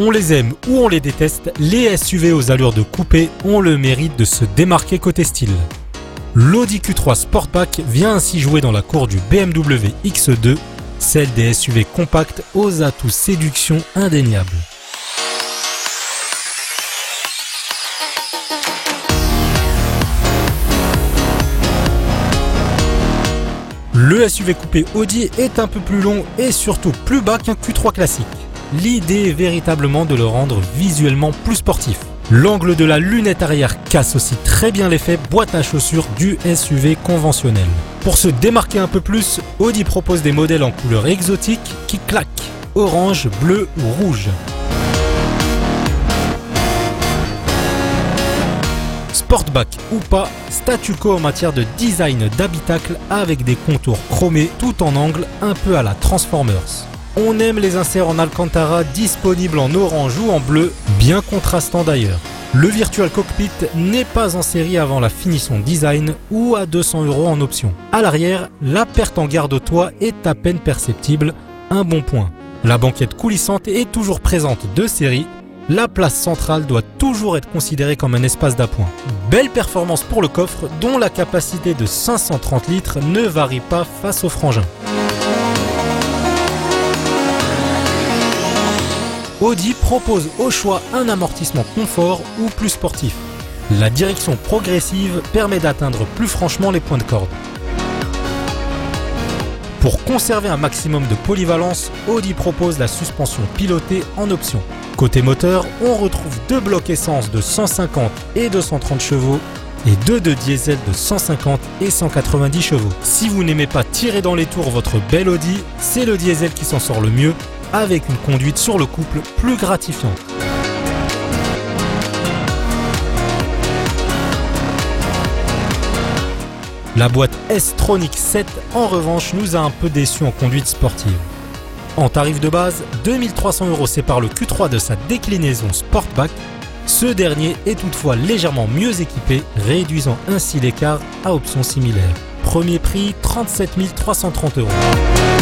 On les aime ou on les déteste, les SUV aux allures de coupé ont le mérite de se démarquer côté style. L'Audi Q3 Sportback vient ainsi jouer dans la cour du BMW X2, celle des SUV compacts aux atouts séduction indéniables. Le SUV coupé Audi est un peu plus long et surtout plus bas qu'un Q3 classique. L'idée est véritablement de le rendre visuellement plus sportif. L'angle de la lunette arrière casse aussi très bien l'effet boîte à chaussures du SUV conventionnel. Pour se démarquer un peu plus, Audi propose des modèles en couleur exotique qui claquent, orange, bleu ou rouge. Sportback ou pas, statu quo en matière de design d'habitacle avec des contours chromés tout en angle un peu à la Transformers. On aime les inserts en Alcantara disponibles en orange ou en bleu, bien contrastant d'ailleurs. Le Virtual Cockpit n'est pas en série avant la finition design ou à 200 euros en option. À l'arrière, la perte en garde-toit est à peine perceptible, un bon point. La banquette coulissante est toujours présente de série la place centrale doit toujours être considérée comme un espace d'appoint. Belle performance pour le coffre dont la capacité de 530 litres ne varie pas face au frangin. Audi propose au choix un amortissement confort ou plus sportif. La direction progressive permet d'atteindre plus franchement les points de corde. Pour conserver un maximum de polyvalence, Audi propose la suspension pilotée en option. Côté moteur, on retrouve deux blocs essence de 150 et 230 chevaux et deux de diesel de 150 et 190 chevaux. Si vous n'aimez pas tirer dans les tours votre belle Audi, c'est le diesel qui s'en sort le mieux avec une conduite sur le couple plus gratifiante. La boîte S-Tronic 7 en revanche nous a un peu déçus en conduite sportive. En tarif de base, 2300 euros sépare le Q3 de sa déclinaison Sportback. Ce dernier est toutefois légèrement mieux équipé, réduisant ainsi l'écart à options similaires. Premier prix 37 330 euros.